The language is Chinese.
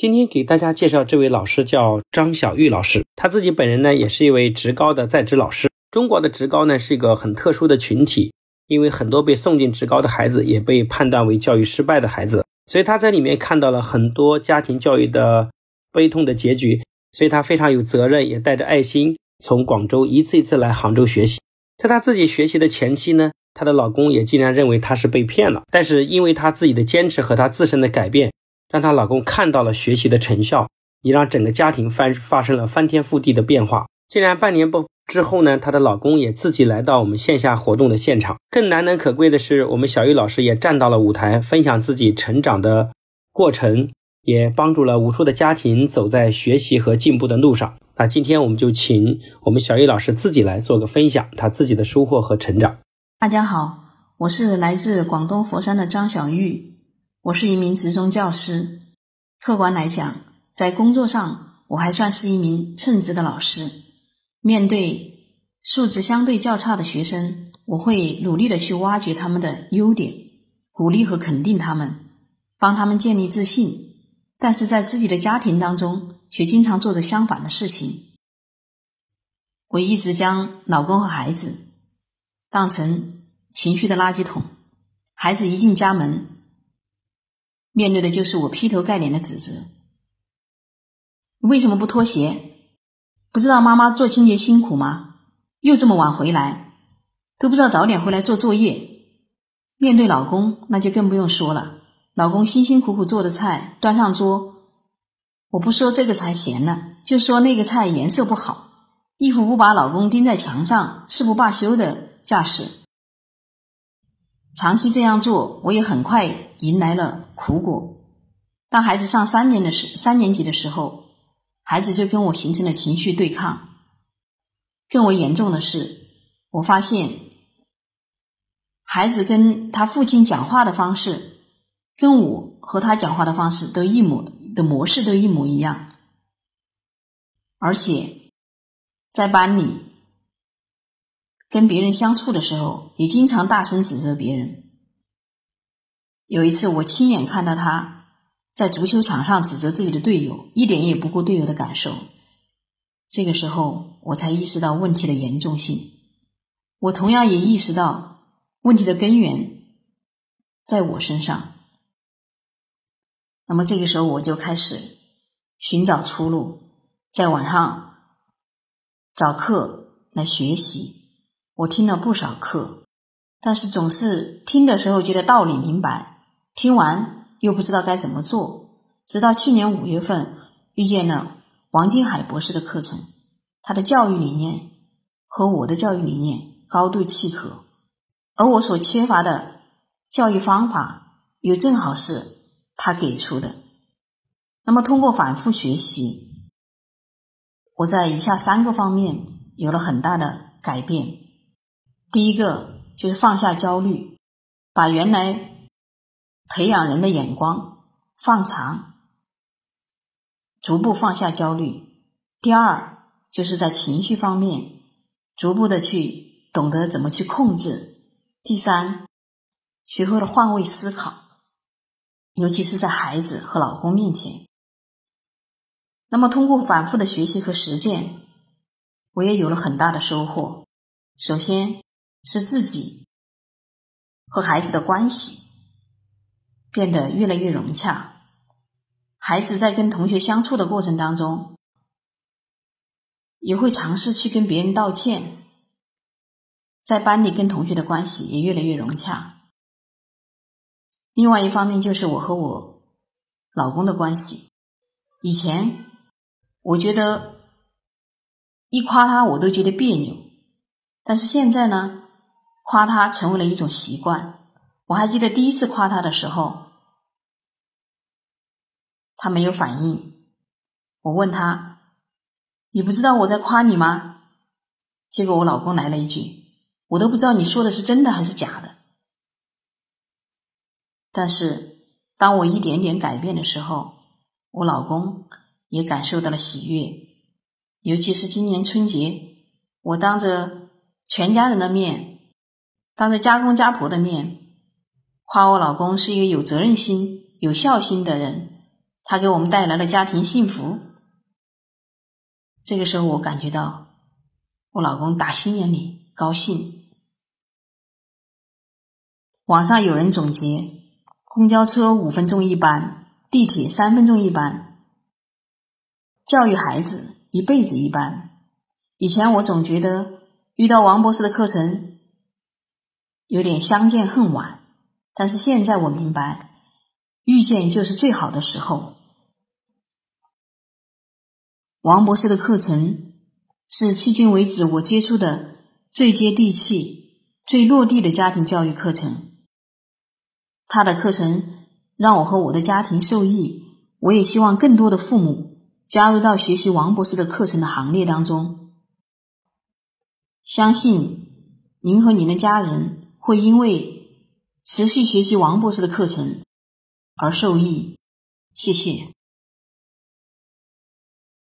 今天给大家介绍这位老师叫张小玉老师，他自己本人呢也是一位职高的在职老师。中国的职高呢是一个很特殊的群体，因为很多被送进职高的孩子也被判断为教育失败的孩子，所以他在里面看到了很多家庭教育的悲痛的结局，所以他非常有责任，也带着爱心从广州一次一次来杭州学习。在他自己学习的前期呢，她的老公也竟然认为她是被骗了，但是因为她自己的坚持和她自身的改变。让她老公看到了学习的成效，也让整个家庭翻发生了翻天覆地的变化。竟然半年不之后呢，她的老公也自己来到我们线下活动的现场。更难能可贵的是，我们小玉老师也站到了舞台，分享自己成长的过程，也帮助了无数的家庭走在学习和进步的路上。那今天我们就请我们小玉老师自己来做个分享，她自己的收获和成长。大家好，我是来自广东佛山的张小玉。我是一名职中教师，客观来讲，在工作上我还算是一名称职的老师。面对素质相对较差的学生，我会努力的去挖掘他们的优点，鼓励和肯定他们，帮他们建立自信。但是在自己的家庭当中，却经常做着相反的事情。我一直将老公和孩子当成情绪的垃圾桶，孩子一进家门。面对的就是我劈头盖脸的指责。为什么不脱鞋？不知道妈妈做清洁辛苦吗？又这么晚回来，都不知道早点回来做作业。面对老公，那就更不用说了。老公辛辛苦苦做的菜端上桌，我不说这个菜咸了，就说那个菜颜色不好。一副不把老公钉在墙上誓不罢休的架势。长期这样做，我也很快。迎来了苦果。当孩子上三年的时三年级的时候，孩子就跟我形成了情绪对抗。更为严重的是，我发现孩子跟他父亲讲话的方式，跟我和他讲话的方式都一模的模式都一模一样，而且在班里跟别人相处的时候，也经常大声指责别人。有一次，我亲眼看到他在足球场上指责自己的队友，一点也不顾队友的感受。这个时候，我才意识到问题的严重性。我同样也意识到问题的根源在我身上。那么，这个时候我就开始寻找出路，在网上找课来学习。我听了不少课，但是总是听的时候觉得道理明白。听完又不知道该怎么做，直到去年五月份遇见了王金海博士的课程，他的教育理念和我的教育理念高度契合，而我所缺乏的教育方法又正好是他给出的。那么通过反复学习，我在以下三个方面有了很大的改变。第一个就是放下焦虑，把原来。培养人的眼光，放长，逐步放下焦虑。第二，就是在情绪方面，逐步的去懂得怎么去控制。第三，学会了换位思考，尤其是在孩子和老公面前。那么，通过反复的学习和实践，我也有了很大的收获。首先是自己和孩子的关系。变得越来越融洽。孩子在跟同学相处的过程当中，也会尝试去跟别人道歉。在班里跟同学的关系也越来越融洽。另外一方面就是我和我老公的关系。以前我觉得一夸他我都觉得别扭，但是现在呢，夸他成为了一种习惯。我还记得第一次夸他的时候，他没有反应。我问他：“你不知道我在夸你吗？”结果我老公来了一句：“我都不知道你说的是真的还是假的。”但是当我一点点改变的时候，我老公也感受到了喜悦。尤其是今年春节，我当着全家人的面，当着家公家婆的面。夸我老公是一个有责任心、有孝心的人，他给我们带来了家庭幸福。这个时候，我感觉到我老公打心眼里高兴。网上有人总结：公交车五分钟一班，地铁三分钟一班。教育孩子一辈子一班。以前我总觉得遇到王博士的课程有点相见恨晚，但是现在我明白，遇见就是最好的时候。王博士的课程是迄今为止我接触的最接地气、最落地的家庭教育课程。他的课程让我和我的家庭受益，我也希望更多的父母。加入到学习王博士的课程的行列当中，相信您和您的家人会因为持续学习王博士的课程而受益。谢谢。